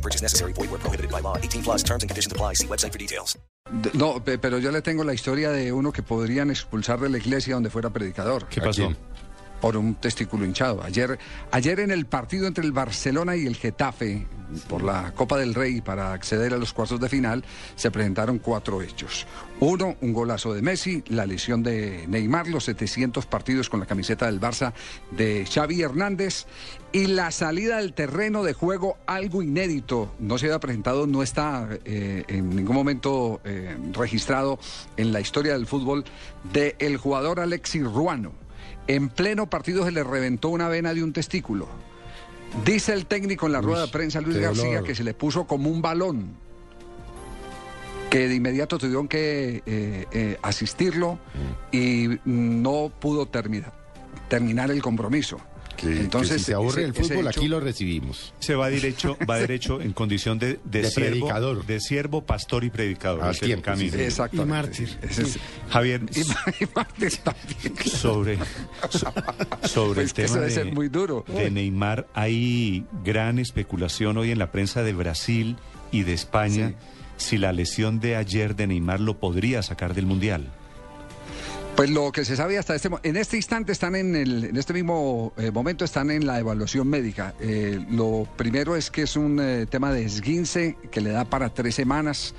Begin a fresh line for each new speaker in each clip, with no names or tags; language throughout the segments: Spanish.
No purchase necessary. Void where prohibited by law. 18 plus terms and conditions apply. See website for details.
D- No, pe- pero yo le tengo la historia de uno que podrían expulsar de la iglesia donde fuera predicador.
¿Qué pasó?
Por un testículo hinchado. Ayer, ayer en el partido entre el Barcelona y el Getafe, por la Copa del Rey para acceder a los cuartos de final, se presentaron cuatro hechos. Uno, un golazo de Messi, la lesión de Neymar, los 700 partidos con la camiseta del Barça de Xavi Hernández y la salida del terreno de juego, algo inédito. No se había presentado, no está eh, en ningún momento eh, registrado en la historia del fútbol, del jugador Alexis Ruano. En pleno partido se le reventó una vena de un testículo. Dice el técnico en la rueda de prensa, Luis García,
dolor.
que se le puso como un balón. Que de inmediato tuvieron que eh, eh, asistirlo y no pudo terminar, terminar el compromiso.
Que,
Entonces,
que si se aburre
ese-
el fútbol,
hecho-
aquí lo recibimos.
Se va derecho, va derecho en condición de, de,
De
siervo,
predicador.
de siervo, pastor y predicador.
Al tiempo,
camino.
sí,
Exactamente.
Y mártir.
Ese es-
Javier,
y, y mártir también.
sobre, so- sobre
Pues
el tema
debe ser
de,
muy duro.
de Neymar, hay gran especulación hoy en la prensa de Brasil y de España si la lesión de ayer de Neymar lo podría sacar del Mundial.
Pues lo que se sabe hasta este mo- en este instante están en el en este mismo eh, momento están en la evaluación médica. Eh, lo primero es que es un eh, tema de esguince que le da para tres semanas,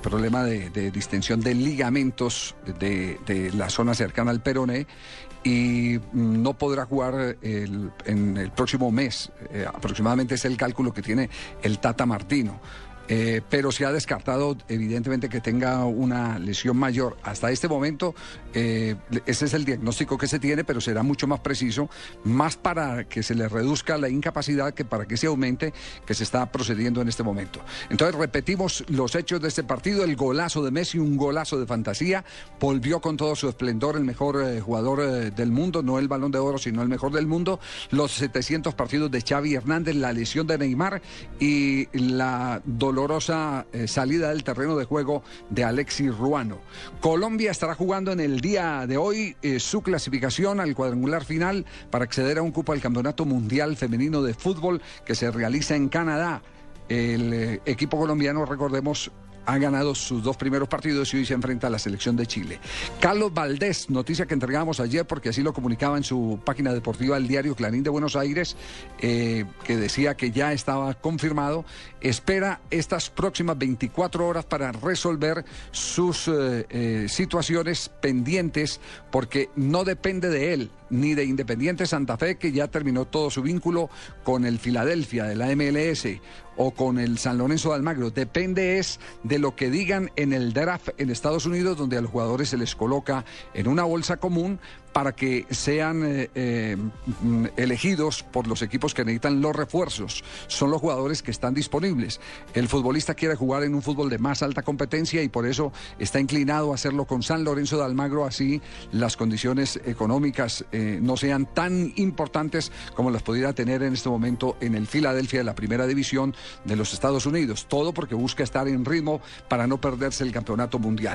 problema de, distensión de ligamentos de, la zona cercana al peroné y mm, no podrá jugar en el próximo mes. Aproximadamente es el cálculo que tiene el Tata Martino. Eh, pero se ha descartado evidentemente que tenga una lesión mayor. Hasta este momento, eh, ese es el diagnóstico que se tiene, pero será mucho más preciso, más para que se le reduzca la incapacidad que para que se aumente, que se está procediendo en este momento. Entonces, repetimos los hechos de este partido, el golazo de Messi, un golazo de fantasía, volvió con todo su esplendor el mejor eh, jugador del mundo, no el balón de oro, sino el mejor del mundo, los 700 partidos de Xavi Hernández, la lesión de Neymar y la eh, salida del terreno de juego de Alexis Ruano. Colombia estará jugando en el día de hoy eh, su clasificación al cuadrangular final para acceder a un cupo al Campeonato Mundial Femenino de Fútbol que se realiza en Canadá. El eh, equipo colombiano, recordemos, ha ganado sus dos primeros partidos y hoy se enfrenta a la selección de Chile. Carlos Valdés, noticia que entregamos ayer porque así lo comunicaba en su página deportiva el diario Clarín de Buenos Aires, eh, que decía que ya estaba confirmado, espera estas próximas 24 horas para resolver sus eh, eh, situaciones pendientes porque no depende de él ni de Independiente Santa Fe, que ya terminó todo su vínculo con el Filadelfia de la MLS o con el San Lorenzo de Almagro. Depende es de lo que digan en el draft en Estados Unidos, donde a los jugadores se les coloca en una bolsa común para que sean eh, eh, elegidos por los equipos que necesitan los refuerzos. Son los jugadores que están disponibles. El futbolista quiere jugar en un fútbol de más alta competencia y por eso está inclinado a hacerlo con San Lorenzo de Almagro, así las condiciones económicas eh, no sean tan importantes como las pudiera tener en este momento en el Filadelfia de la primera división de los Estados Unidos. Todo porque busca estar en ritmo para no perderse el campeonato mundial.